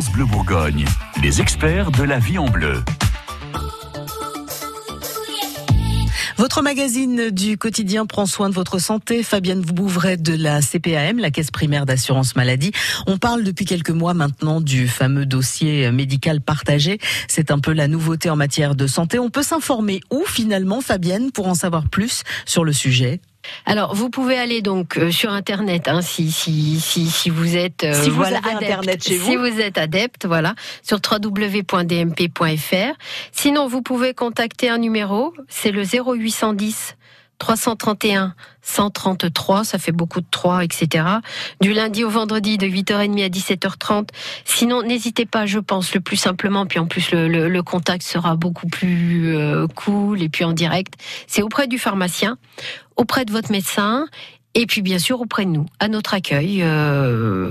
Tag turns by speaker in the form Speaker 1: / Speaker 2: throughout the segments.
Speaker 1: Bleu Bourgogne, les experts de la vie en bleu.
Speaker 2: Votre magazine du quotidien prend soin de votre santé. Fabienne Bouvret de la CPAM, la Caisse primaire d'assurance maladie. On parle depuis quelques mois maintenant du fameux dossier médical partagé. C'est un peu la nouveauté en matière de santé. On peut s'informer où finalement, Fabienne, pour en savoir plus sur le sujet?
Speaker 3: Alors, vous pouvez aller donc euh, sur Internet, hein, si, si, si, si vous êtes
Speaker 2: euh, si vous voilà, adepte, Internet chez vous.
Speaker 3: si vous êtes adepte, voilà, sur www.dmp.fr. Sinon, vous pouvez contacter un numéro, c'est le 0810 331 133, ça fait beaucoup de 3, etc. Du lundi au vendredi de 8h30 à 17h30. Sinon, n'hésitez pas, je pense, le plus simplement, puis en plus le, contact sera beaucoup plus euh, cool et puis en direct, c'est auprès du pharmacien, auprès de votre médecin et puis bien sûr auprès de nous, à notre accueil euh,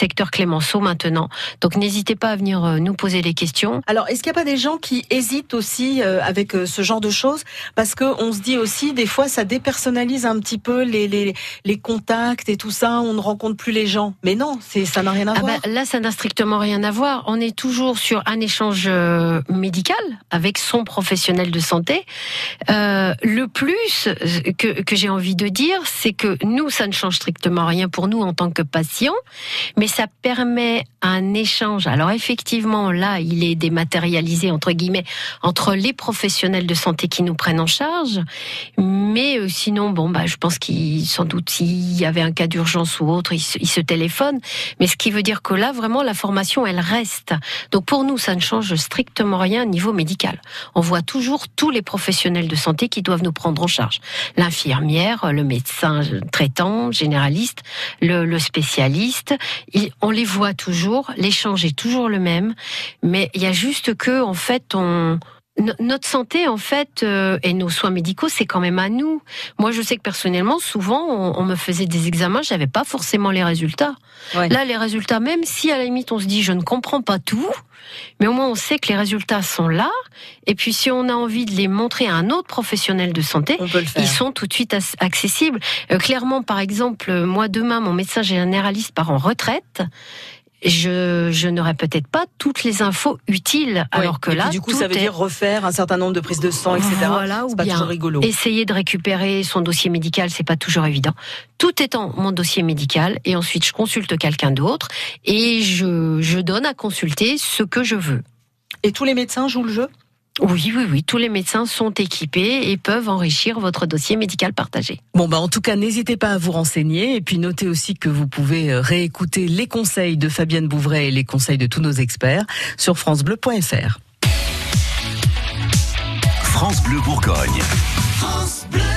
Speaker 3: secteur Clémenceau maintenant. Donc n'hésitez pas à venir euh, nous poser des questions.
Speaker 2: Alors est-ce qu'il n'y a pas des gens qui hésitent aussi euh, avec euh, ce genre de choses? Parce que on se dit aussi des fois ça dépersonnalise un petit peu les, les, les contacts et tout ça, on ne rencontre plus les gens. Mais non, c'est ça n'a rien à ah voir.
Speaker 3: Ben, là ça n'a strictement rien à voir. On est toujours sur un échange médical avec son professionnel de santé. Euh, le plus que, que j'ai envie de dire c'est que nous, ça ne change strictement rien pour nous en tant que patients, mais ça permet un échange. Alors effectivement, là, il est dématérialisé entre guillemets entre les professionnels de santé qui nous prennent en charge, mais euh, sinon, bon, bah, je pense qu'il sans doute s'il y avait un cas d'urgence ou autre, il se, téléphone. Mais ce qui veut dire que là, vraiment, la formation, elle reste. Donc pour nous, ça ne change strictement rien au niveau médical. On voit toujours tous les professionnels de santé qui doivent nous prendre en charge. L'infirmière, le médecin traitant, généraliste, le, spécialiste. On les voit toujours, l'échange est toujours le même, mais il y a juste que, en fait, on notre santé, en fait, euh, et nos soins médicaux, c'est quand même à nous. Moi, je sais que personnellement, souvent, on, me faisait des examens, j'avais pas forcément les résultats. Là, les résultats, même si à la limite on se dit, je ne comprends pas tout, mais au moins on sait que les résultats sont là. Et puis, si on a envie de les montrer à un autre professionnel de santé, ils sont tout de suite accessibles. Euh, clairement, par exemple, moi demain, mon médecin généraliste part en retraite je, je n'aurais peut-être pas toutes les infos utiles. alors que là,
Speaker 2: du coup, ça veut dire refaire un certain nombre de prises de sang, etc.
Speaker 3: Voilà, ou pas bien rigolo. essayer de récupérer son dossier médical, c'est pas toujours évident. Tout étant mon dossier médical, et ensuite je consulte quelqu'un d'autre et je, je donne à consulter ce que je veux.
Speaker 2: Et tous les médecins jouent le jeu?
Speaker 3: Oui, oui, oui. Tous les médecins sont équipés et peuvent enrichir votre dossier médical partagé.
Speaker 2: Bon, bah, en tout cas, n'hésitez pas à vous renseigner et puis notez aussi que vous pouvez euh, réécouter les conseils de Fabienne Bouvray et les conseils de tous nos experts sur FranceBleu.fr.
Speaker 1: France Bleu Bourgogne. France Bleu.